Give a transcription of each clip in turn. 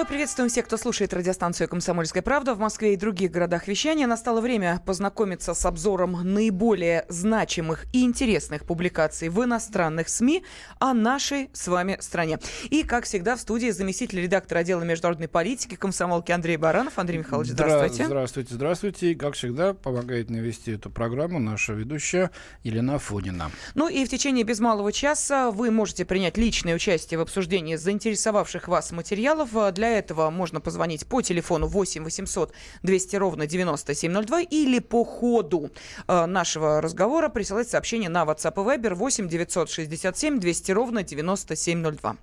Мы приветствуем всех, кто слушает радиостанцию «Комсомольская правда» в Москве и других городах вещания. Настало время познакомиться с обзором наиболее значимых и интересных публикаций в иностранных СМИ о нашей с вами стране. И, как всегда, в студии заместитель редактора отдела международной политики комсомолки Андрей Баранов. Андрей Михайлович, здравствуйте. Здравствуйте, здравствуйте. И, как всегда, помогает навести эту программу наша ведущая Елена Фонина. Ну и в течение без малого часа вы можете принять личное участие в обсуждении заинтересовавших вас материалов для этого можно позвонить по телефону 8 800 200 ровно 9702 или по ходу э, нашего разговора присылать сообщение на WhatsApp и Viber 8 967 200 ровно 9702.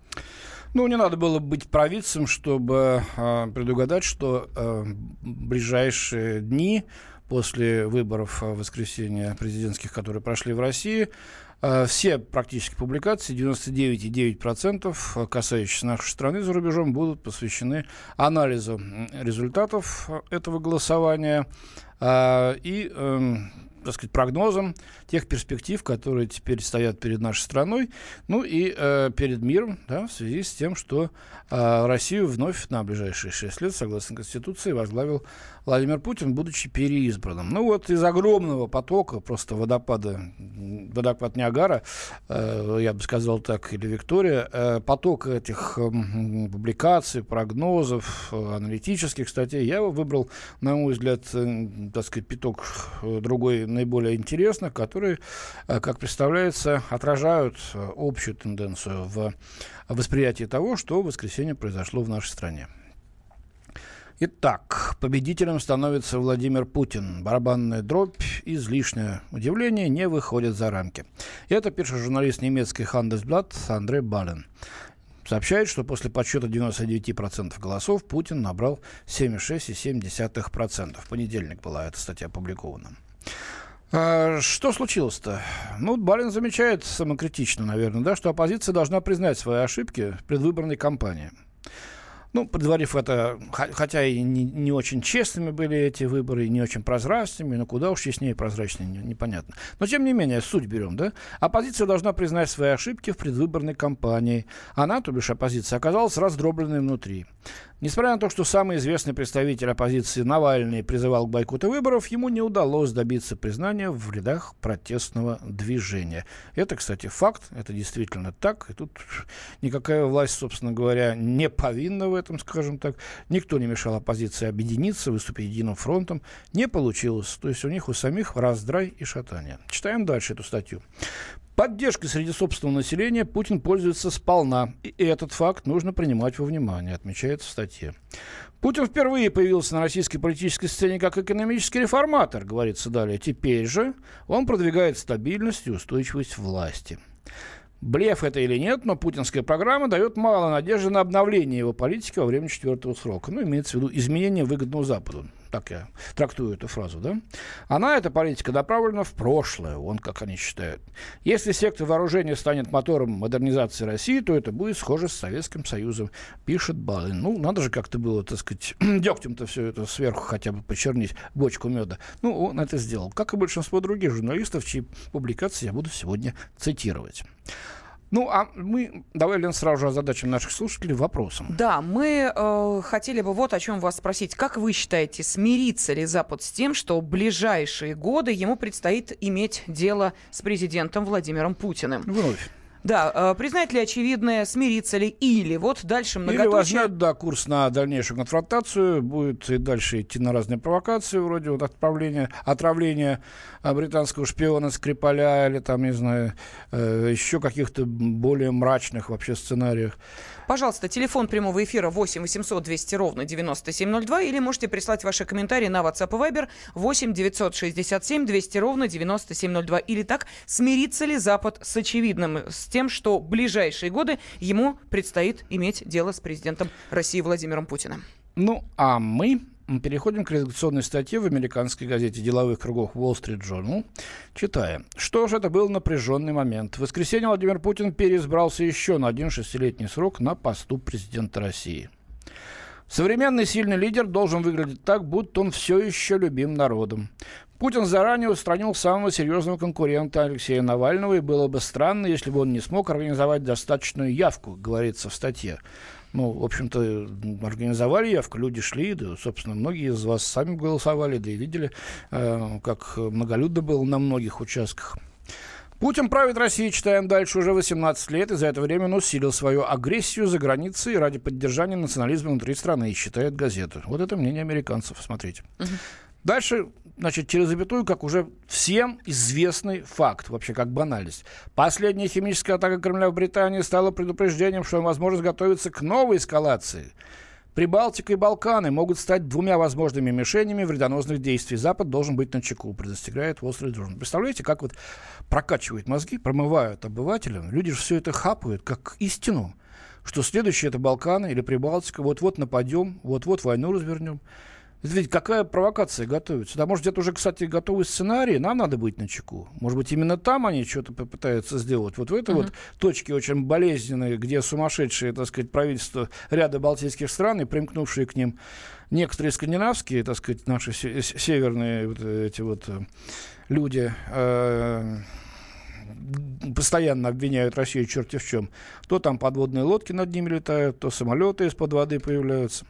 Ну, не надо было быть провидцем, чтобы э, предугадать, что э, ближайшие дни после выборов в воскресенье президентских, которые прошли в России, Э, все практически публикации, 99,9% касающиеся нашей страны за рубежом, будут посвящены анализу результатов этого голосования. Э, и эм, так сказать, прогнозам тех перспектив, которые теперь стоят перед нашей страной, ну и э, перед миром, да, в связи с тем, что э, Россию вновь на ближайшие шесть лет, согласно Конституции, возглавил Владимир Путин, будучи переизбранным. Ну вот из огромного потока, просто водопада, водопад Ниагара, э, я бы сказал так, или Виктория, э, поток этих э, публикаций, прогнозов, э, аналитических статей, я выбрал, на мой взгляд, э, так сказать, пяток э, другой наиболее интересных, которые, э, как представляется, отражают э, общую тенденцию в восприятии того, что в воскресенье произошло в нашей стране. Итак, победителем становится Владимир Путин. Барабанная дробь, излишнее удивление не выходит за рамки. Это пишет журналист немецкий Handelsblatt Андрей Бален. Сообщает, что после подсчета 99% голосов Путин набрал 76,7%. В понедельник была эта статья опубликована. А, что случилось-то? Ну, Балин замечает самокритично, наверное, да, что оппозиция должна признать свои ошибки в предвыборной кампании. Ну, предварив это, хотя и не, не очень честными были эти выборы, и не очень прозрачными, но куда уж честнее и прозрачнее, не, непонятно. Но, тем не менее, суть берем, да? Оппозиция должна признать свои ошибки в предвыборной кампании. Она, то бишь оппозиция, оказалась раздробленной внутри. Несмотря на то, что самый известный представитель оппозиции Навальный призывал к бойкоту выборов, ему не удалось добиться признания в рядах протестного движения. Это, кстати, факт, это действительно так, и тут никакая власть, собственно говоря, не повинна в этом, скажем так. Никто не мешал оппозиции объединиться, выступить единым фронтом. Не получилось. То есть у них у самих раздрай и шатание. Читаем дальше эту статью. Поддержкой среди собственного населения Путин пользуется сполна, и этот факт нужно принимать во внимание, отмечается в статье. Путин впервые появился на российской политической сцене как экономический реформатор, говорится далее. Теперь же он продвигает стабильность и устойчивость власти. Блеф это или нет, но путинская программа дает мало надежды на обновление его политики во время четвертого срока. Ну, имеется в виду изменение выгодного Западу. Так я трактую эту фразу, да? Она, эта политика, направлена в прошлое, он как они считают. Если сектор вооружения станет мотором модернизации России, то это будет схоже с Советским Союзом, пишет Балин. Ну, надо же как-то было, так сказать, дегтем-то все это сверху хотя бы почернить, бочку меда. Ну, он это сделал. Как и большинство других журналистов, чьи публикации я буду сегодня цитировать. Ну, а мы, давай, Лен, сразу же озадачим наших слушателей вопросом. Да, мы э, хотели бы вот о чем вас спросить. Как вы считаете, смирится ли Запад с тем, что в ближайшие годы ему предстоит иметь дело с президентом Владимиром Путиным? Вновь. Да, э, признать ли очевидное, смириться ли, или вот дальше многоточие... Или возьмет, да, курс на дальнейшую конфронтацию, будет и дальше идти на разные провокации, вроде вот отправления, отравления э, британского шпиона Скрипаля или там, не знаю, э, еще каких-то более мрачных вообще сценариях. Пожалуйста, телефон прямого эфира 8 800 200 ровно 9702 или можете прислать ваши комментарии на WhatsApp и Viber 8 967 200 ровно 9702. Или так, смирится ли Запад с очевидным, с тем, что в ближайшие годы ему предстоит иметь дело с президентом России Владимиром Путиным? Ну, а мы переходим к редакционной статье в американской газете деловых кругов Wall Street Journal. Читаем. Что же это был напряженный момент. В воскресенье Владимир Путин переизбрался еще на один шестилетний срок на посту президента России. Современный сильный лидер должен выглядеть так, будто он все еще любим народом. Путин заранее устранил самого серьезного конкурента Алексея Навального, и было бы странно, если бы он не смог организовать достаточную явку, говорится в статье. Ну, в общем-то, организовали явку, люди шли, да, собственно, многие из вас сами голосовали, да и видели, э, как многолюдно было на многих участках. Путин правит Россией, читаем дальше, уже 18 лет, и за это время он усилил свою агрессию за границей ради поддержания национализма внутри страны, считает газета. Вот это мнение американцев, смотрите. Угу. Дальше, значит, через запятую, как уже всем известный факт, вообще как банальность. Последняя химическая атака Кремля в Британии стала предупреждением, что возможность готовиться к новой эскалации. Прибалтика и Балканы могут стать двумя возможными мишенями вредоносных действий. Запад должен быть на чеку, предостерегает Street Journal. Представляете, как вот прокачивают мозги, промывают обывателям. Люди же все это хапают как истину, что следующее это Балканы или Прибалтика. Вот-вот нападем, вот-вот войну развернем. Это ведь какая провокация готовится? Да, может, где-то уже, кстати, готовый сценарий, нам надо быть на чеку. Может быть, именно там они что-то попытаются сделать. Вот в этой uh-huh. вот точке очень болезненной, где сумасшедшие, так сказать, правительства ряда балтийских стран и примкнувшие к ним некоторые скандинавские, так сказать, наши северные вот эти вот э, люди, э, постоянно обвиняют Россию черти в чем. То там подводные лодки над ними летают, то самолеты из-под воды появляются.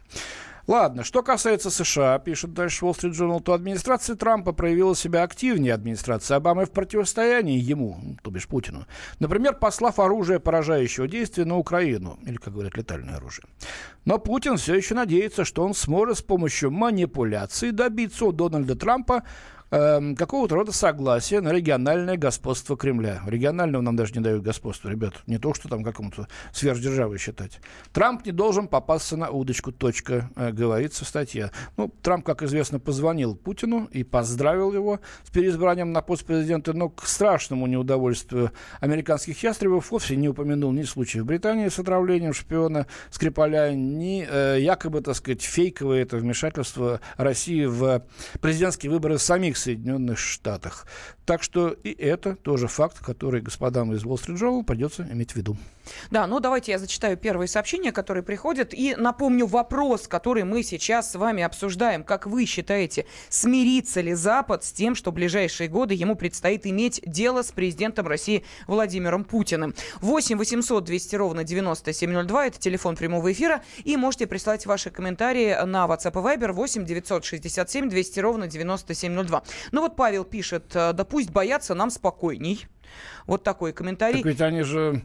Ладно, что касается США, пишет дальше Wall Street Journal, то администрация Трампа проявила себя активнее администрации Обамы в противостоянии ему, то бишь Путину. Например, послав оружие поражающего действия на Украину, или, как говорят, летальное оружие. Но Путин все еще надеется, что он сможет с помощью манипуляции добиться у Дональда Трампа э, какого-то рода согласия на региональное господство Кремля. Регионального нам даже не дают господство, ребят. Не то, что там какому-то сверхдержавой считать. Трамп не должен попасться на удочку, точка, э, говорится в статье. Ну, Трамп, как известно, позвонил Путину и поздравил его с переизбранием на пост президента, но к страшному неудовольствию американских ястребов вовсе не упомянул ни случаев в Британии с отравлением шпиона Скрипаля, ни э, якобы, так сказать, фейковое это вмешательство России в президентские выборы самих Соединенных Штатах. Так что и это тоже факт, который господам из Wall Street Journal придется иметь в виду. Да, ну давайте я зачитаю первые сообщения, которые приходят. И напомню вопрос, который мы сейчас с вами обсуждаем. Как вы считаете, смирится ли Запад с тем, что в ближайшие годы ему предстоит иметь дело с президентом России Владимиром Путиным? 8 800 200 ровно 9702. Это телефон прямого эфира. И можете прислать ваши комментарии на WhatsApp и Viber 8 967 200 ровно 9702. Ну вот Павел пишет, да пусть боятся, нам спокойней. Вот такой комментарий. Так ведь они же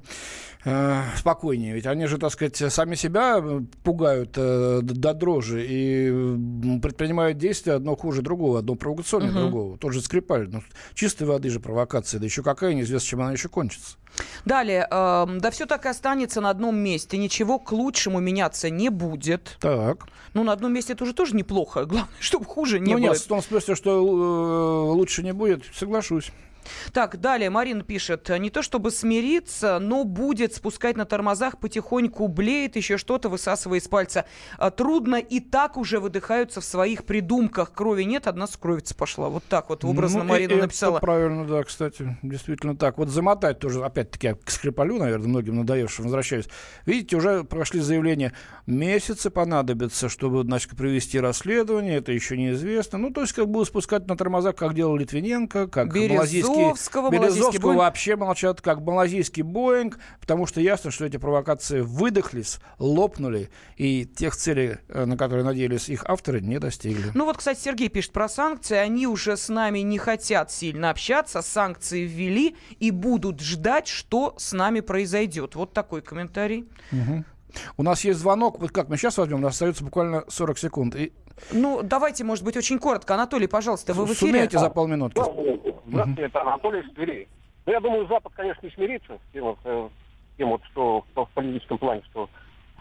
э, спокойнее. Ведь они же, так сказать, сами себя пугают э, до дрожи и предпринимают действия одно хуже другого, одно провокационнее угу. другого. Тот же Скрипаль. Ну, чистой воды же провокация. Да еще какая, неизвестно, чем она еще кончится. Далее, э, да все так и останется на одном месте, ничего к лучшему меняться не будет. Так. Ну, на одном месте это уже тоже неплохо. Главное, чтобы хуже не ну, было. нет, в том смысле, что э, лучше не будет, соглашусь. Так, далее Марина пишет, не то чтобы смириться, но будет спускать на тормозах, потихоньку блеет, еще что-то высасывая из пальца. А, трудно и так уже выдыхаются в своих придумках. Крови нет, одна скровица пошла. Вот так вот образно ну, Марина и, написала. Правильно, да, кстати, действительно так. Вот замотать тоже, опять-таки, я к Скрипалю, наверное, многим надоевшим возвращаюсь. Видите, уже прошли заявления, месяцы понадобятся, чтобы, значит, провести расследование, это еще неизвестно. Ну, то есть, как будут спускать на тормозах, как делал Литвиненко, как Березов Березовского, Березовского вообще молчат, как малазийский Боинг, потому что ясно, что эти провокации выдохлись, лопнули, и тех целей, э, на которые надеялись их авторы, не достигли. Ну вот, кстати, Сергей пишет про санкции. Они уже с нами не хотят сильно общаться, санкции ввели и будут ждать, что с нами произойдет. Вот такой комментарий. Угу. У нас есть звонок. Вот как мы сейчас возьмем, у нас остается буквально 40 секунд. И ну, давайте, может быть, очень коротко. Анатолий, пожалуйста, вы в эфире. Сумеете за полминутки? Здравствуйте, это Анатолий из Твери. Ну, я думаю, Запад, конечно, не смирится с тем, вот, э, тем вот что, что в политическом плане, что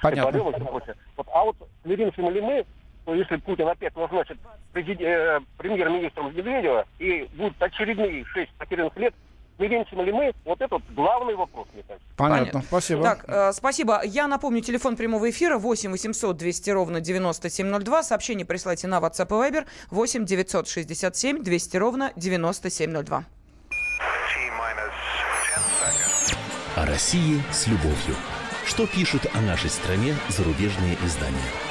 Понятно. Вот, а вот смиримся ли мы, то если Путин опять назначит президент, э, премьер-министром Медведева и будут очередные шесть потерянных лет, Смиримся ли мы? Вот это вот главный вопрос, мне кажется. Понятно, Понятно. спасибо. Так, э, спасибо. Я напомню, телефон прямого эфира 8 800 200 ровно 9702. Сообщение присылайте на WhatsApp и Viber 8 967 200 ровно 9702. О России с любовью. Что пишут о нашей стране зарубежные издания?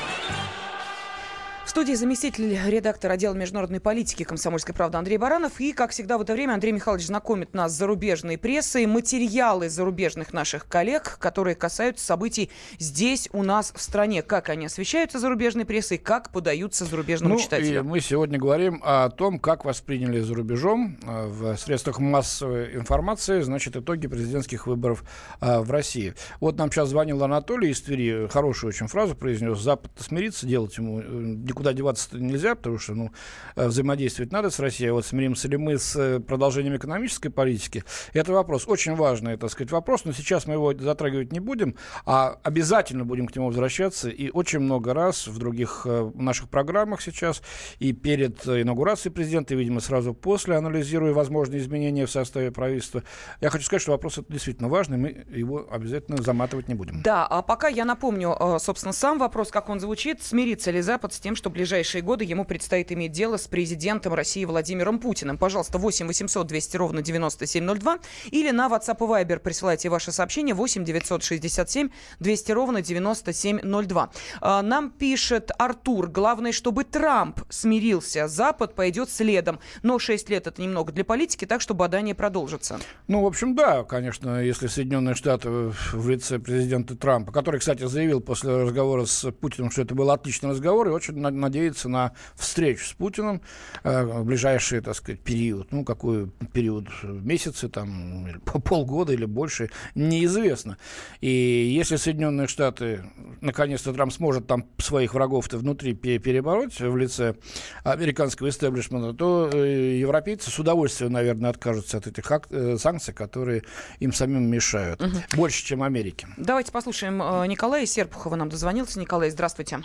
В студии заместитель редактора отдела международной политики «Комсомольской правды» Андрей Баранов. И, как всегда, в это время Андрей Михайлович знакомит нас с зарубежной прессой, материалы зарубежных наших коллег, которые касаются событий здесь, у нас, в стране. Как они освещаются зарубежной прессой, как подаются зарубежному ну, читателю. И мы сегодня говорим о том, как восприняли за рубежом э, в средствах массовой информации, значит, итоги президентских выборов э, в России. Вот нам сейчас звонил Анатолий из Твери, хорошую очень фразу произнес, Запад смирится, делать ему э, никуда никуда деваться нельзя, потому что ну, э, взаимодействовать надо с Россией. Вот смиримся ли мы с э, продолжением экономической политики? Это вопрос, очень важный, так сказать, вопрос, но сейчас мы его затрагивать не будем, а обязательно будем к нему возвращаться. И очень много раз в других э, наших программах сейчас и перед инаугурацией президента, и, видимо, сразу после, анализируя возможные изменения в составе правительства. Я хочу сказать, что вопрос это действительно важный, мы его обязательно заматывать не будем. Да, а пока я напомню, собственно, сам вопрос, как он звучит. Смирится ли Запад с тем, что ближайшие годы ему предстоит иметь дело с президентом России Владимиром Путиным. Пожалуйста, 8 800 200 ровно 9702 или на WhatsApp и Viber присылайте ваше сообщение 8 967 200 ровно 9702. А, нам пишет Артур, главное, чтобы Трамп смирился, Запад пойдет следом. Но 6 лет это немного для политики, так что бадание продолжится. Ну, в общем, да, конечно, если Соединенные Штаты в лице президента Трампа, который, кстати, заявил после разговора с Путиным, что это был отличный разговор, и очень надеяться на встречу с Путиным э, в ближайший, так сказать, период. Ну, какой период? Месяцы, там, полгода или больше, неизвестно. И если Соединенные Штаты, наконец-то Трамп сможет там своих врагов-то внутри перебороть в лице американского истеблишмента, то э, европейцы с удовольствием, наверное, откажутся от этих э, санкций, которые им самим мешают. Угу. Больше, чем Америке. Давайте послушаем Николая Серпухова. Нам дозвонился. Николай, здравствуйте.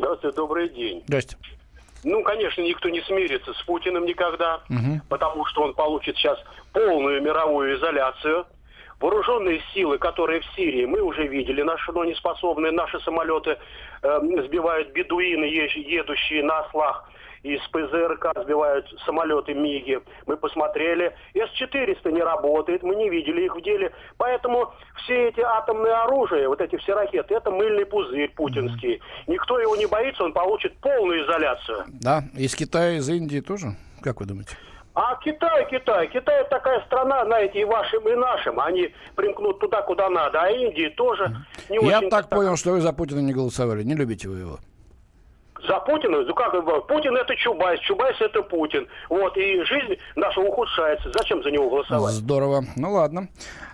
Здравствуйте, добрый день. Здравствуйте. Ну, конечно, никто не смирится с Путиным никогда, угу. потому что он получит сейчас полную мировую изоляцию. Вооруженные силы, которые в Сирии, мы уже видели, наши, но не способные, наши самолеты э, сбивают бедуины, едущие на ослах из ПЗРК сбивают самолеты МИГи. Мы посмотрели, С-400 не работает, мы не видели их в деле. Поэтому все эти атомные оружия, вот эти все ракеты, это мыльный пузырь путинский. Никто его не боится, он получит полную изоляцию. Да, из Китая, из Индии тоже, как вы думаете? А Китай, Китай, Китай такая страна, знаете, и вашим, и нашим. Они примкнут туда, куда надо. А Индии тоже не Я очень... Я так понял, что вы за Путина не голосовали. Не любите вы его. За Путина? Ну как Путин это Чубайс, Чубайс это Путин. Вот, и жизнь наша ухудшается. Зачем за него голосовать? Здорово. Ну ладно.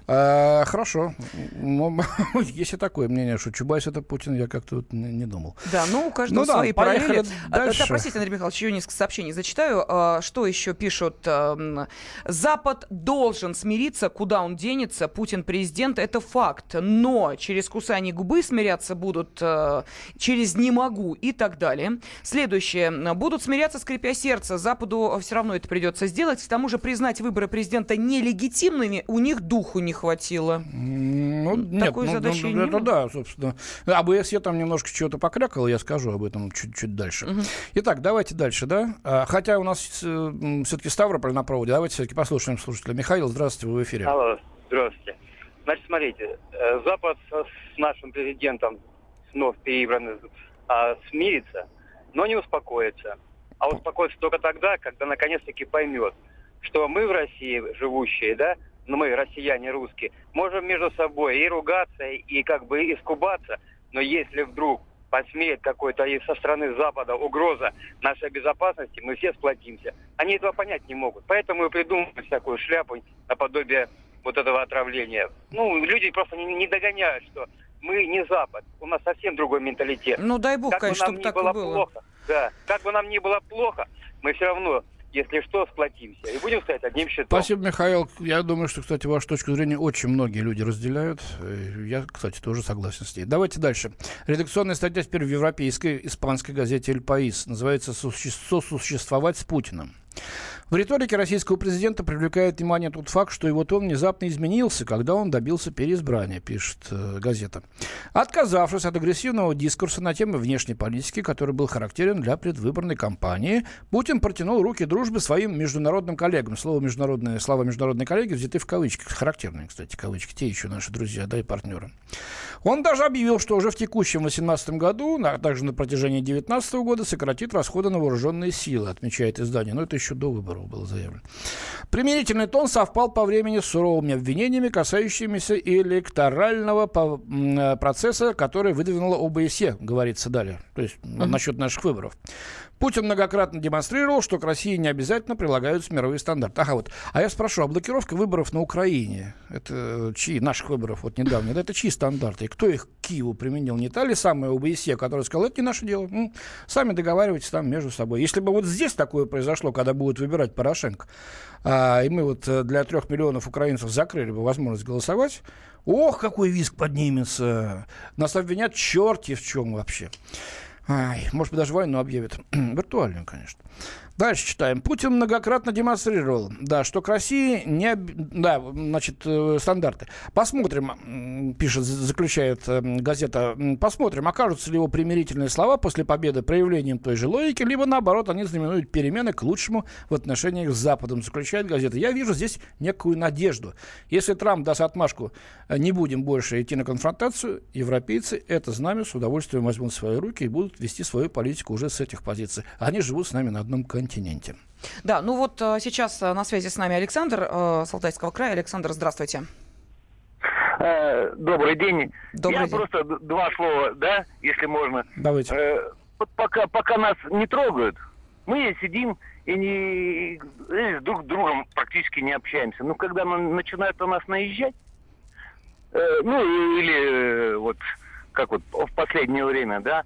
А, хорошо. Ну, если такое мнение, что Чубайс это Путин, я как-то вот не, не думал. Да, ну у каждого ну, свои да, параллели. А, дальше. Да, простите, Андрей Михайлович, еще несколько сообщений зачитаю. А, что еще пишут? Запад должен смириться, куда он денется. Путин президент, это факт. Но через кусание губы смиряться будут, через не могу и так далее. Следующее. Будут смиряться, скрипя сердце. Западу все равно это придется сделать. К тому же признать выборы президента нелегитимными у них духу не хватило. Ну, Такой нет, задачи ну, это да, собственно. АБС я там немножко чего-то покрякал, я скажу об этом чуть-чуть дальше. Угу. Итак, давайте дальше, да? А, хотя у нас э, все-таки Ставрополь на проводе, давайте все-таки послушаем слушателя. Михаил, здравствуйте, вы в эфире. Алло, здравствуйте. Значит, смотрите, э, Запад с нашим президентом вновь переизбранным а, смирится, но не успокоится. А успокоится только тогда, когда наконец-таки поймет, что мы в России живущие, да, ну, мы, россияне русские, можем между собой и ругаться, и как бы искубаться, но если вдруг посмеет какой-то и со стороны Запада угроза нашей безопасности, мы все сплотимся. Они этого понять не могут. Поэтому и придумывают всякую шляпу наподобие вот этого отравления. Ну, люди просто не, не догоняют, что мы не Запад. У нас совсем другой менталитет. Ну, дай бог, как конечно, чтобы так было было. Плохо, да, как бы нам ни было плохо, мы все равно если что, сплотимся и будем стоять одним щитом. Спасибо, Михаил. Я думаю, что, кстати, вашу точку зрения очень многие люди разделяют. Э, я, кстати, тоже согласен с ней. Давайте дальше. Редакционная статья теперь в европейской испанской газете «Эль Паис». Называется «Сосуществовать с Путиным». В риторике российского президента привлекает внимание тот факт, что его тон внезапно изменился, когда он добился переизбрания, пишет э, газета. Отказавшись от агрессивного дискурса на тему внешней политики, который был характерен для предвыборной кампании, Путин протянул руки дружбы своим международным коллегам. Слово международные, слова международные коллеги взяты в кавычки. Характерные, кстати, кавычки. Те еще наши друзья, да, и партнеры. Он даже объявил, что уже в текущем 2018 году, а также на протяжении 2019 года, сократит расходы на вооруженные силы, отмечает издание. Но это еще до выборов выборов было заявлено. Примирительный тон совпал по времени с суровыми обвинениями, касающимися электорального э, процесса, который выдвинула ОБСЕ, говорится далее, то есть uh-huh. насчет наших выборов. Путин многократно демонстрировал, что к России не обязательно прилагаются мировые стандарты. Ага, вот. А я спрошу, а блокировка выборов на Украине, это чьи, наших выборов вот недавно, это чьи стандарты? И кто их к Киеву применил? Не та ли самая ОБСЕ, которая сказала, это не наше дело, ну, сами договаривайтесь там между собой. Если бы вот здесь такое произошло, когда будет выбирать Порошенко, а, и мы вот э, для трех миллионов украинцев закрыли бы возможность голосовать, ох, какой виск поднимется! Нас обвинят черти в чем вообще. Ай, может быть, даже войну объявят. Виртуальную, конечно. Дальше читаем. Путин многократно демонстрировал, да, что к России не... Да, значит, э, стандарты. Посмотрим, пишет, заключает э, газета, посмотрим, окажутся ли его примирительные слова после победы проявлением той же логики, либо, наоборот, они знаменуют перемены к лучшему в отношениях с Западом, заключает газета. Я вижу здесь некую надежду. Если Трамп даст отмашку, э, не будем больше идти на конфронтацию, европейцы это знамя с удовольствием возьмут в свои руки и будут вести свою политику уже с этих позиций. Они живут с нами на одном континенте. Да, ну вот э, сейчас э, на связи с нами Александр э, с Алтайского края. Александр, здравствуйте. Добрый день. Добрый Я день. просто два слова, да, если можно. Давайте. Вот пока, пока нас не трогают, мы сидим и не и друг с другом практически не общаемся. Но когда начинают на нас наезжать, ну или вот как вот в последнее время, да,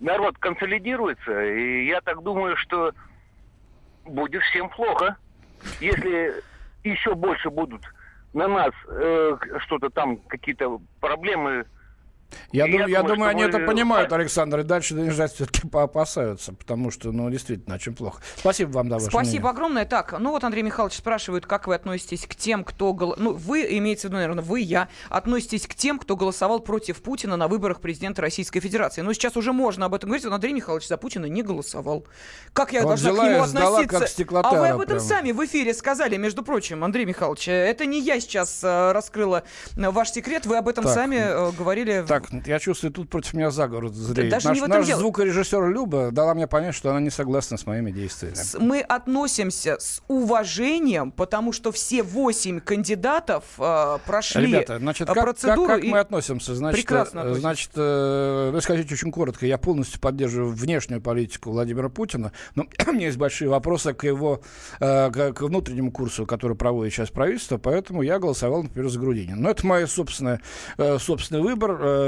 народ консолидируется, и я так думаю, что будет всем плохо. Если еще больше будут на нас э, что-то там, какие-то проблемы я, я, думаю, я думаю, они мы... это понимают, Александр, и дальше наезжать все-таки поопасаются, потому что, ну, действительно, очень плохо. Спасибо вам, да, Спасибо мнение. огромное. Так, ну вот Андрей Михайлович спрашивает, как вы относитесь к тем, кто... Гол... Ну, вы, имеется в виду, наверное, вы, я, относитесь к тем, кто голосовал против Путина на выборах президента Российской Федерации. Ну, сейчас уже можно об этом говорить. Но Андрей Михайлович за Путина не голосовал. Как я вот должна к нему относиться? а вы об этом прямо. сами в эфире сказали, между прочим, Андрей Михайлович. Это не я сейчас э, раскрыла ваш секрет, вы об этом так, сами э, говорили. Так, я чувствую, тут против меня заговор зреет. Даже наш, наш дело. звукорежиссер Люба дала мне понять, что она не согласна с моими действиями. Мы относимся с уважением, потому что все восемь кандидатов э, прошли Ребята, значит, как, процедуру. Как, как мы относимся? Значит, прекрасно относимся. Значит, э, ну, скажите очень коротко, я полностью поддерживаю внешнюю политику Владимира Путина, но у меня есть большие вопросы к его, э, к, внутреннему курсу, который проводит сейчас правительство, поэтому я голосовал, например, за Грудинина. Но это мой собственный, э, собственный выбор, э, и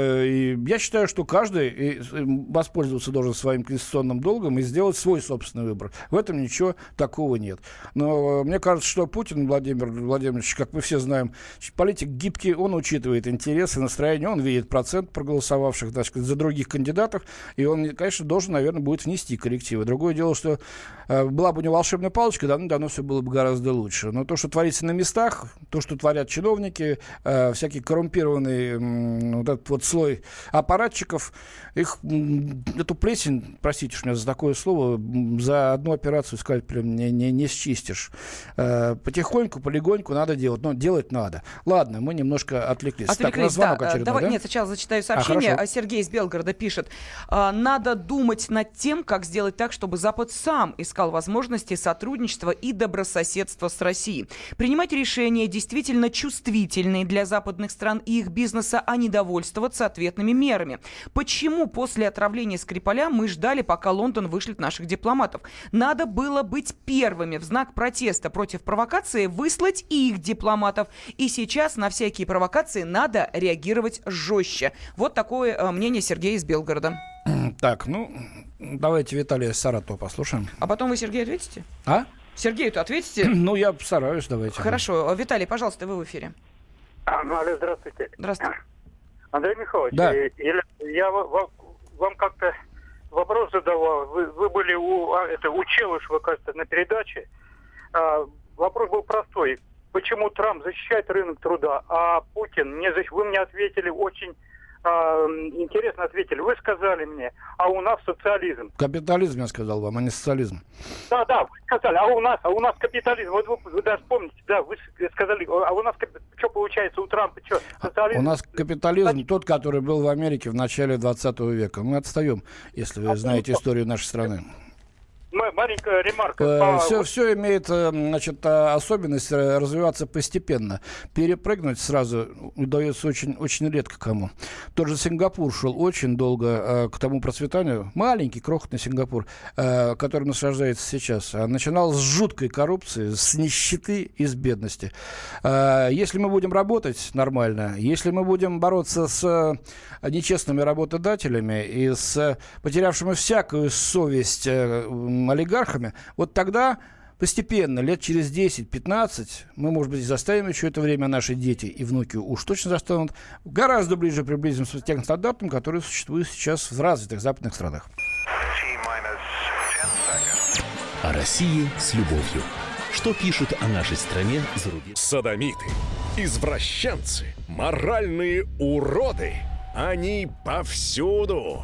я считаю, что каждый воспользоваться должен своим конституционным долгом и сделать свой собственный выбор. В этом ничего такого нет. Но э, мне кажется, что Путин Владимир Владимирович, как мы все знаем, политик гибкий, он учитывает интересы, настроения, он видит процент проголосовавших так за других кандидатов, и он, конечно, должен, наверное, будет внести коррективы. Другое дело, что э, была бы у него волшебная палочка, давно-давно все было бы гораздо лучше. Но то, что творится на местах, то, что творят чиновники, э, всякий коррумпированный э, вот этот вот слой аппаратчиков, их, эту плесень, простите уж меня за такое слово, за одну операцию скальпелем не, не, не счистишь. Э, потихоньку, полегоньку надо делать, но делать надо. Ладно, мы немножко отвлеклись. Отвлеклись, так, да. Давай, да? Нет, сначала зачитаю сообщение. А, Сергей из Белгорода пишет. «А, надо думать над тем, как сделать так, чтобы Запад сам искал возможности сотрудничества и добрососедства с Россией. Принимать решения действительно чувствительные для западных стран и их бизнеса, а не довольствоваться ответными мерами. Почему после отравления Скрипаля мы ждали, пока Лондон вышлет наших дипломатов? Надо было быть первыми в знак протеста против провокации, выслать и их дипломатов. И сейчас на всякие провокации надо реагировать жестче. Вот такое э, мнение Сергея из Белгорода. Так, ну, давайте Виталия Саратова послушаем. А потом вы, Сергей, ответите? А? Сергею-то ответите? Ну, я постараюсь, давайте. Хорошо. Виталий, пожалуйста, вы в эфире. А, ну, алло, здравствуйте. Здравствуйте. Андрей Михайлович, Да. э, я, вам, вам как-то вопрос задавал. Вы, вы были у, а, это, у Челышева, кажется, на передаче. А, вопрос был простой. Почему Трамп защищает рынок труда, а Путин не защищает? Вы мне ответили очень интересно ответили. Вы сказали мне, а у нас социализм. Капитализм, я сказал вам, а не социализм. Да, да, вы сказали, а у нас, а у нас капитализм. Вот вы, вы даже помните, да, вы сказали, а у нас что получается у Трампа, что, социализм? У нас капитализм тот, который был в Америке в начале 20 века. Мы отстаем, если вы знаете историю нашей страны. Маленькая ремарка. Все, все имеет э, значит, э, особенность э, развиваться постепенно. Перепрыгнуть сразу удается очень, очень редко кому. Тот же Сингапур шел очень долго э, к тому процветанию. Маленький, крохотный Сингапур, э, который наслаждается сейчас. Начинал с жуткой коррупции, с нищеты и с бедности. Э, Если мы будем работать нормально, если мы будем бороться с э, нечестными работодателями и с э, потерявшими всякую совесть э, м, олигархами, вот тогда постепенно, лет через 10-15, мы, может быть, заставим еще это время, наши дети и внуки уж точно заставят, гораздо ближе приблизимся к тем стандартам, которые существуют сейчас в развитых западных странах. О России с любовью. Что пишут о нашей стране за рубежом? Садомиты, извращенцы, моральные уроды. Они повсюду.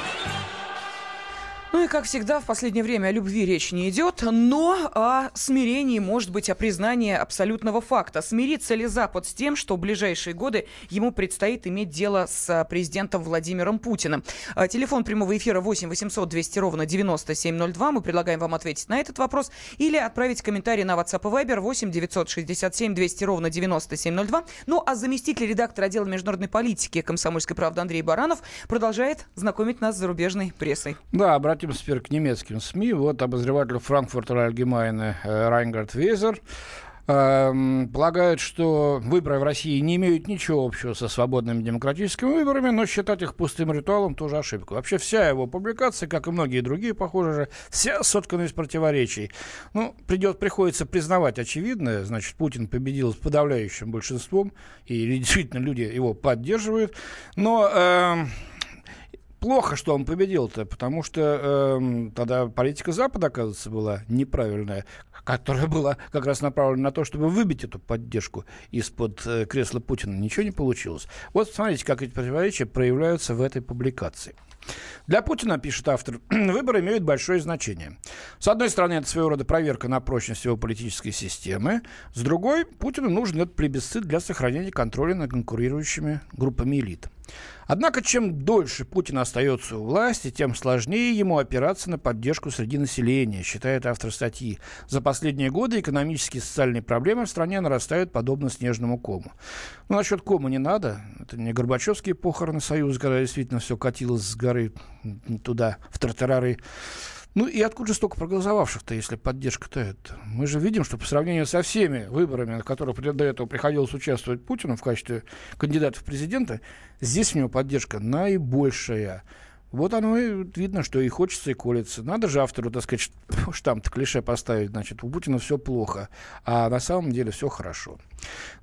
Ну и, как всегда, в последнее время о любви речь не идет, но о смирении, может быть, о признании абсолютного факта. Смирится ли Запад с тем, что в ближайшие годы ему предстоит иметь дело с а, президентом Владимиром Путиным? А, Телефон прямого эфира 8 800 200 ровно 9702. Мы предлагаем вам ответить на этот вопрос или отправить комментарий на WhatsApp и Viber 8 967 200 ровно 9702. Ну а заместитель редактора отдела международной политики комсомольской правды Андрей Баранов продолжает знакомить нас с зарубежной прессой. Да, обратимся теперь к немецким СМИ. Вот обозреватель Франкфуртер Альгемайне э, Райнгард Везер эм, полагает, что выборы в России не имеют ничего общего со свободными демократическими выборами, но считать их пустым ритуалом тоже ошибка. Вообще вся его публикация, как и многие другие, похоже же, вся соткана из противоречий. Ну, придет, приходится признавать очевидное, значит, Путин победил с подавляющим большинством, и действительно люди его поддерживают, но... эм, плохо, что он победил-то, потому что эм, тогда политика Запада, оказывается, была неправильная, которая была как раз направлена на то, чтобы выбить эту поддержку из-под э, кресла Путина. Ничего не получилось. Вот смотрите, как эти противоречия проявляются в этой публикации. Для Путина, пишет автор, выборы имеют большое значение. С одной стороны, это своего рода проверка на прочность его политической системы. С другой, Путину нужен этот плебисцит для сохранения контроля над конкурирующими группами элит. Однако, чем дольше Путин остается у власти, тем сложнее ему опираться на поддержку среди населения, считает автор статьи. За последние годы экономические и социальные проблемы в стране нарастают подобно снежному кому. Ну, насчет кома не надо. Это не Горбачевские похороны Союза, когда действительно все катилось с горы туда, в тартарары. Ну и откуда же столько проголосовавших-то, если поддержка-то это? Мы же видим, что по сравнению со всеми выборами, на которых до этого приходилось участвовать Путину в качестве кандидата в президента, здесь у него поддержка наибольшая. Вот оно и видно, что и хочется, и колется. Надо же автору, так сказать, штамп клише поставить, значит, у Путина все плохо, а на самом деле все хорошо.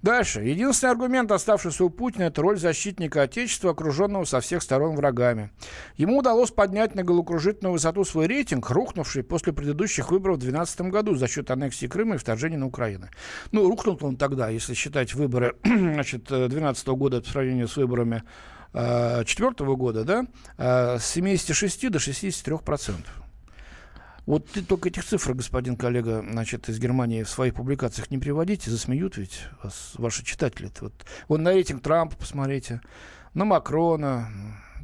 Дальше. Единственный аргумент, оставшийся у Путина, это роль защитника Отечества, окруженного со всех сторон врагами. Ему удалось поднять на головокружительную высоту свой рейтинг, рухнувший после предыдущих выборов в 2012 году за счет аннексии Крыма и вторжения на Украину. Ну, рухнул он тогда, если считать выборы значит, 2012 года по сравнению с выборами четвертого года, да, с 76 до 63 процентов. Вот ты только этих цифр, господин коллега, значит, из Германии в своих публикациях не приводите, засмеют ведь вас, ваши читатели. Вот, вот на рейтинг Трампа посмотрите, на Макрона,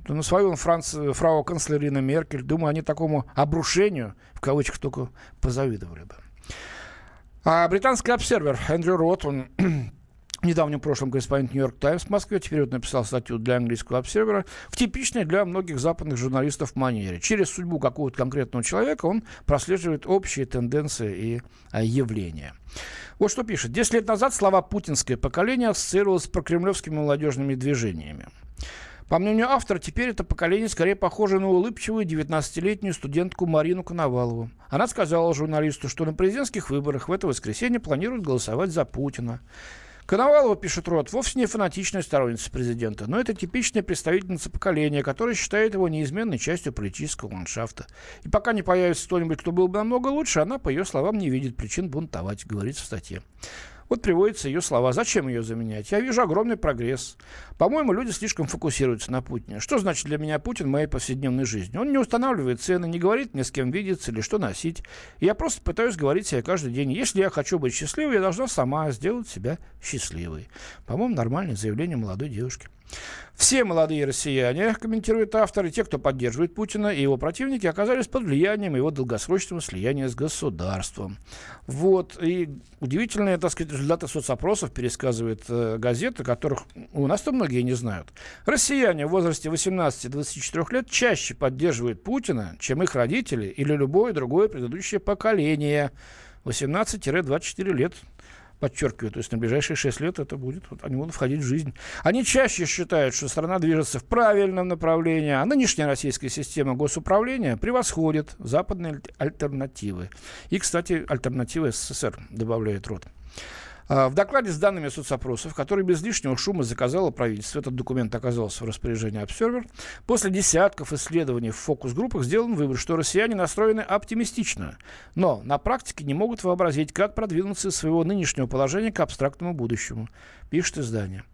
на свою Франц, фрау канцлерина Меркель, думаю, они такому обрушению, в кавычках, только позавидовали бы. А британский обсервер Эндрю Рот, он недавнем прошлом корреспондент «Нью-Йорк Таймс» в Москве, теперь вот написал статью для английского обсервера, в типичной для многих западных журналистов манере. Через судьбу какого-то конкретного человека он прослеживает общие тенденции и а, явления. Вот что пишет. Десять лет назад слова «путинское поколение» ассоциировалось с прокремлевскими молодежными движениями. По мнению автора, теперь это поколение скорее похоже на улыбчивую 19-летнюю студентку Марину Коновалову. Она сказала журналисту, что на президентских выборах в это воскресенье планирует голосовать за Путина. Коновалова, пишет Рот, вовсе не фанатичная сторонница президента, но это типичная представительница поколения, которая считает его неизменной частью политического ландшафта. И пока не появится кто-нибудь, кто был бы намного лучше, она, по ее словам, не видит причин бунтовать, говорится в статье. Вот приводятся ее слова. Зачем ее заменять? Я вижу огромный прогресс. По-моему, люди слишком фокусируются на Путине. Что значит для меня Путин в моей повседневной жизни? Он не устанавливает цены, не говорит мне, с кем видеться или что носить. Я просто пытаюсь говорить себе каждый день. Если я хочу быть счастливой, я должна сама сделать себя счастливой. По-моему, нормальное заявление молодой девушки. Все молодые россияне, комментирует автор, и те, кто поддерживает Путина и его противники, оказались под влиянием его долгосрочного слияния с государством. Вот. И удивительные, так сказать, результаты соцопросов пересказывает э, газета, которых у нас-то многие не знают. Россияне в возрасте 18-24 лет чаще поддерживают Путина, чем их родители или любое другое предыдущее поколение. 18-24 лет подчеркиваю, то есть на ближайшие 6 лет это будет, вот, они будут входить в жизнь. Они чаще считают, что страна движется в правильном направлении, а нынешняя российская система госуправления превосходит западные альтернативы. И, кстати, альтернативы СССР, добавляет Рот. А, в докладе с данными соцопросов, который без лишнего шума заказало правительство, этот документ оказался в распоряжении Observer, после десятков исследований в фокус-группах сделан вывод, что россияне настроены оптимистично, но на практике не могут вообразить, как продвинуться из своего нынешнего положения к абстрактному будущему, пишет издание.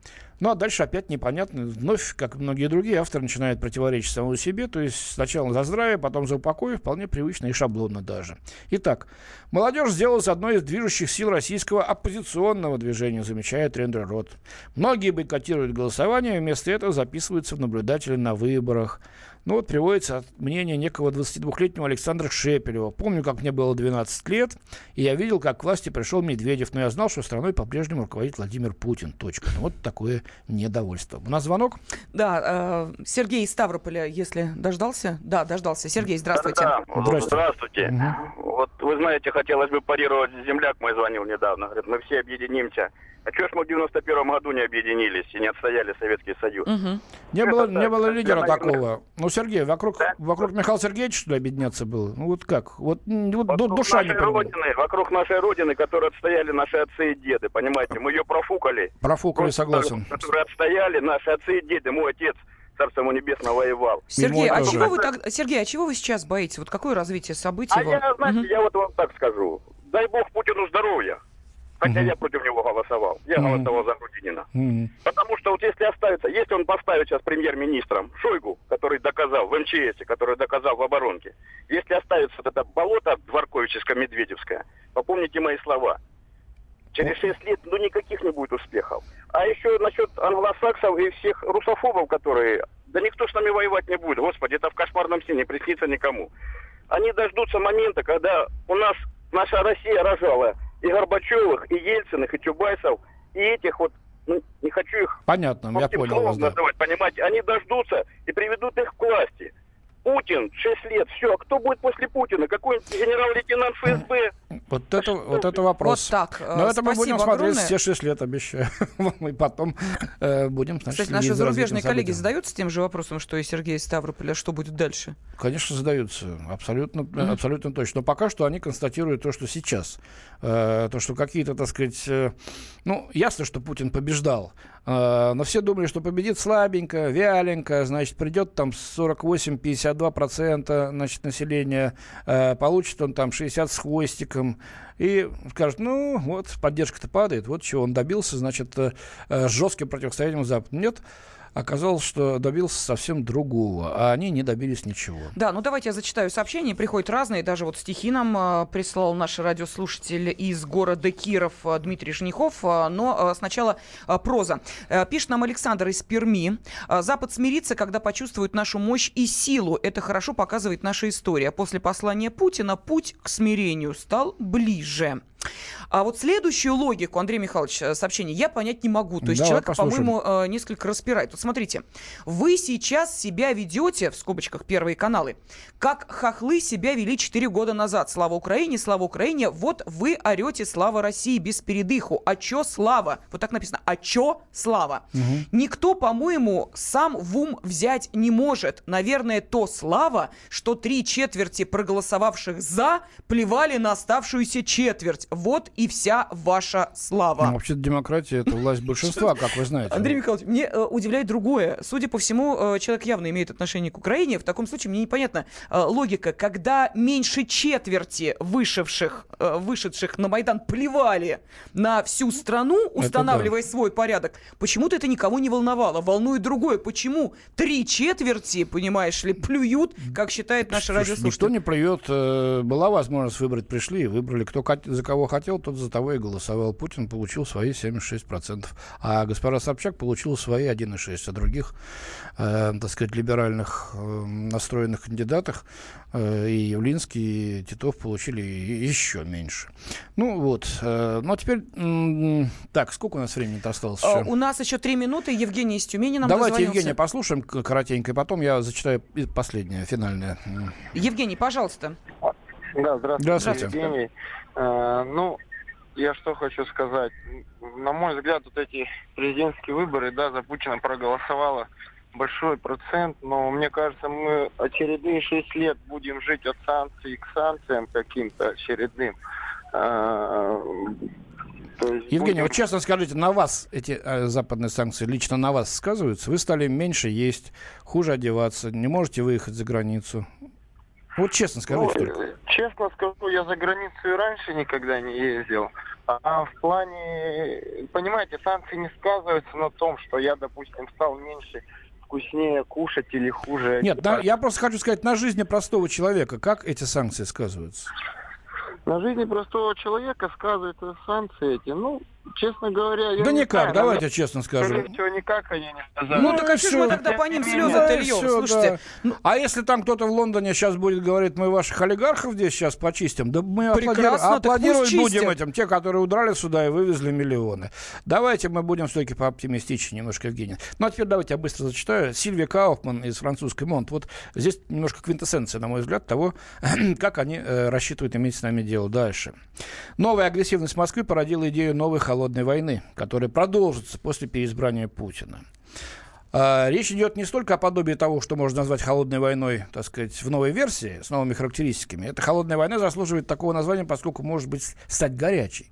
Ну а дальше опять непонятно. Вновь, как многие другие, автор начинает противоречить самому себе. То есть сначала за здравие, потом за упокой. Вполне привычно и шаблонно даже. Итак, молодежь сделалась одной из движущих сил российского оппозиционного движения, замечает Рендер Рот. Многие бойкотируют голосование, вместо этого записываются в наблюдатели на выборах. Ну вот приводится мнение некого 22-летнего Александра Шепелева. Помню, как мне было 12 лет, и я видел, как к власти пришел Медведев, но я знал, что страной по-прежнему руководит Владимир Путин. Точка. Ну, вот такое недовольство. У нас звонок? Да, э, Сергей из Ставрополя, если дождался. Да, дождался. Сергей, здравствуйте. Да, да. Здравствуйте. здравствуйте. Угу. Вот вы знаете, хотелось бы парировать. Земляк мой звонил недавно. Говорит, мы все объединимся. А что ж мы в 91 году не объединились и не отстояли Советский Союз? Угу. Не, было, не было лидера такого. Ну, Сергей, вокруг, да? вокруг Михаила Сергеевича, что ли, объединяться было? Ну, вот как? Вот, вот вокруг душа не родины, Вокруг нашей Родины, которую отстояли наши отцы и деды, понимаете? Мы ее профукали. Профукали, согласен. Которые отстояли наши отцы и деды. Мой отец Царство ему небесно воевал. Сергей, а чего вы так, Сергей, а чего вы сейчас боитесь? Вот какое развитие событий? А вам? я, знаете, угу. я вот вам так скажу. Дай бог Путину здоровья. Хотя mm-hmm. я против него голосовал. Я mm-hmm. голосовал за Грудинина. Mm-hmm. Потому что вот если оставится, если он поставит сейчас премьер-министром Шойгу, который доказал в МЧС, который доказал в оборонке, если оставится вот это болото Дворковическое-Медведевское, попомните мои слова, через 6 лет, ну, никаких не будет успехов. А еще насчет англосаксов и всех русофобов, которые... Да никто с нами воевать не будет. Господи, это в кошмарном сне не приснится никому. Они дождутся момента, когда у нас наша Россия рожала и Горбачевых, и Ельциных, и Чубайсов, и этих вот, ну, не хочу их... Понятно, я понял вас, да. называть, понимаете, они дождутся и приведут их к власти. Путин 6 лет, все, а кто будет после Путина? Какой генерал-лейтенант ФСБ? Вот это, вот это вопрос. Вот так. Но это мы будем смотреть огромное. все 6 лет, обещаю. мы потом э, будем, значит, Кстати, наши зарубежные коллеги задаются тем же вопросом, что и Сергей Ставрополя, что будет дальше? Конечно, задаются. Абсолютно, mm-hmm. абсолютно точно. Но пока что они констатируют то, что сейчас. Э, то, что какие-то, так сказать... Э, ну, ясно, что Путин побеждал. Э, но все думали, что победит слабенько, вяленько. Значит, придет там 48-52% значит, населения. Э, получит он там 60 с хвостиком и скажет, ну, вот, поддержка-то падает, вот чего он добился, значит, э, жестким противостоянием Запада. Нет, оказалось, что добился совсем другого, а они не добились ничего. Да, ну давайте я зачитаю сообщения. Приходят разные, даже вот стихи нам э, прислал наш радиослушатель из города Киров э, Дмитрий Женихов. Э, но сначала проза. Э, пишет нам Александр из Перми. Запад смирится, когда почувствует нашу мощь и силу. Это хорошо показывает наша история. После послания Путина путь к смирению стал ближе. А вот следующую логику, Андрей Михайлович, э, сообщение, я понять не могу. То есть Давай человек, послушаем. по-моему, э, несколько распирает. Вот смотрите, вы сейчас себя ведете, в скобочках первые каналы, как хохлы себя вели 4 года назад. Слава Украине, слава Украине. Вот вы орете слава России без передыху. А чё слава? Вот так написано. А чё слава? Никто, по-моему, сам в ум взять не может. Наверное, то слава, что три четверти проголосовавших «за» плевали на оставшуюся четверть. Вот и вся ваша слава. Ну, вообще-то демократия — это власть большинства, как вы знаете. Андрей Михайлович, мне э, удивляет другое. Судя по всему, э, человек явно имеет отношение к Украине. В таком случае мне непонятна э, логика. Когда меньше четверти вышедших, э, вышедших на Майдан плевали на всю страну, устанавливая свой порядок, почему-то это никого не волновало. Волнует другое. Почему три четверти, понимаешь ли, плюют, как считает наш Слушай, радиослушатель? Никто не плюет. э, Была возможность выбрать, пришли и выбрали. Кто за кого хотел, тот за того и голосовал. Путин получил свои 76%, а госпожа Собчак получила свои 1,6%. А других, э, так сказать, либеральных э, настроенных кандидатах э, и Явлинский, и Титов получили еще меньше. Ну вот. э, Ну а теперь... м, Так, сколько у нас времени-то осталось Э, еще? У нас еще три минуты. Евгений из Тюмени нам Давайте дозвонился. Евгения послушаем коротенько, и потом я зачитаю последнее, финальное. Евгений, пожалуйста. Да, здравствуйте, Здравствуйте. Евгений. Э, ну, я что хочу сказать. На мой взгляд, вот эти президентские выборы, да, за Путина проголосовало большой процент, но мне кажется, мы очередные шесть лет будем жить от санкций к санкциям каким-то очередным. Э, Евгений, будем- вот честно скажите, на вас эти э, западные санкции лично на вас сказываются? Вы стали меньше есть, хуже одеваться, не можете выехать за границу. Вот честно скажите Ну, только. Честно скажу, я за границу и раньше никогда не ездил. А в плане, понимаете, санкции не сказываются на том, что я, допустим, стал меньше вкуснее кушать или хуже. Нет, на- одеваться. я просто хочу сказать, на жизни простого человека, как эти санкции сказываются? На жизни простого человека сказываются санкции эти. Ну, честно говоря, я да не никак, знаю, давайте наверное, честно скажем. Скорее всего, никак они не сказали. Ну, так а что мы тогда по ним слезы-то Ну, льем? Слушайте, да. А если там кто-то в Лондоне сейчас будет говорить, мы ваших олигархов здесь сейчас почистим, да мы Прекрасно, аплодировать будем чистят. этим, те, которые удрали сюда и вывезли миллионы. Давайте мы будем все-таки пооптимистичнее немножко, Евгений. Ну, а теперь давайте я быстро зачитаю. Сильвия Кауфман из французской Монт. Вот здесь немножко квинтэссенция, на мой взгляд, того, как они э, рассчитывают иметь с нами дело дальше. Новая агрессивность Москвы породила идею новой холодной войны, которая продолжится после переизбрания Путина. А, Речь идет не столько о подобии того, что можно назвать холодной войной, так сказать, в новой версии, с новыми характеристиками. Эта холодная война заслуживает такого названия, поскольку может быть стать горячей.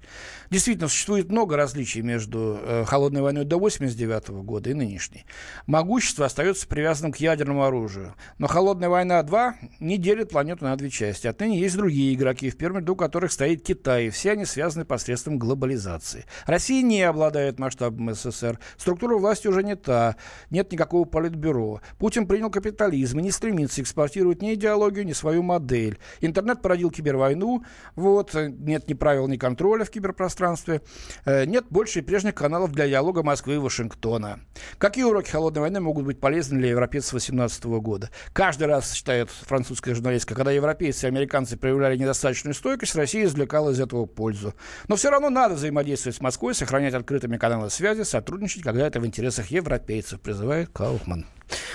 Действительно, существует много различий между э, холодной войной до 1989 года и нынешней. Могущество остается привязанным к ядерному оружию. Но холодная война 2 не делит планету на две части. Отныне есть другие игроки, в первом ряду которых стоит Китай. И все они связаны посредством глобализации. Россия не обладает масштабом СССР. Структура власти уже не та. Нет никакого политбюро. Путин принял капитализм и не стремится экспортировать ни идеологию, ни свою модель. Интернет породил кибервойну. Вот. э, Нет ни правил, ни контроля в киберпространстве. Э, Нет больше и прежних каналов для диалога Москвы и Вашингтона. Какие уроки холодной войны могут быть полезны для европейцев 18 года? Каждый раз, считает французская журналистка, когда европейцы и американцы проявляли недостаточную стойкость, Россия извлекала из этого пользу. Но все равно надо взаимодействовать с Москвой, сохранять открытыми каналы связи, сотрудничать, когда это в интересах европейцев, призывает Кауфман.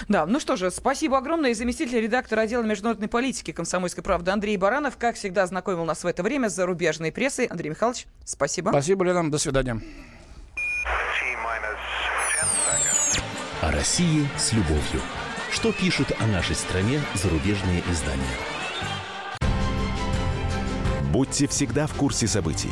Да, ну что же, спасибо огромное. Заместитель редактора отдела международной политики «Комсомольской правды» Андрей Баранов, как всегда, знакомил нас в это время с зарубежной прессой. Андрей Михайлович, спасибо. Спасибо, Лена. До свидания. О России с любовью. Что пишут о нашей стране зарубежные издания? Будьте всегда в курсе событий.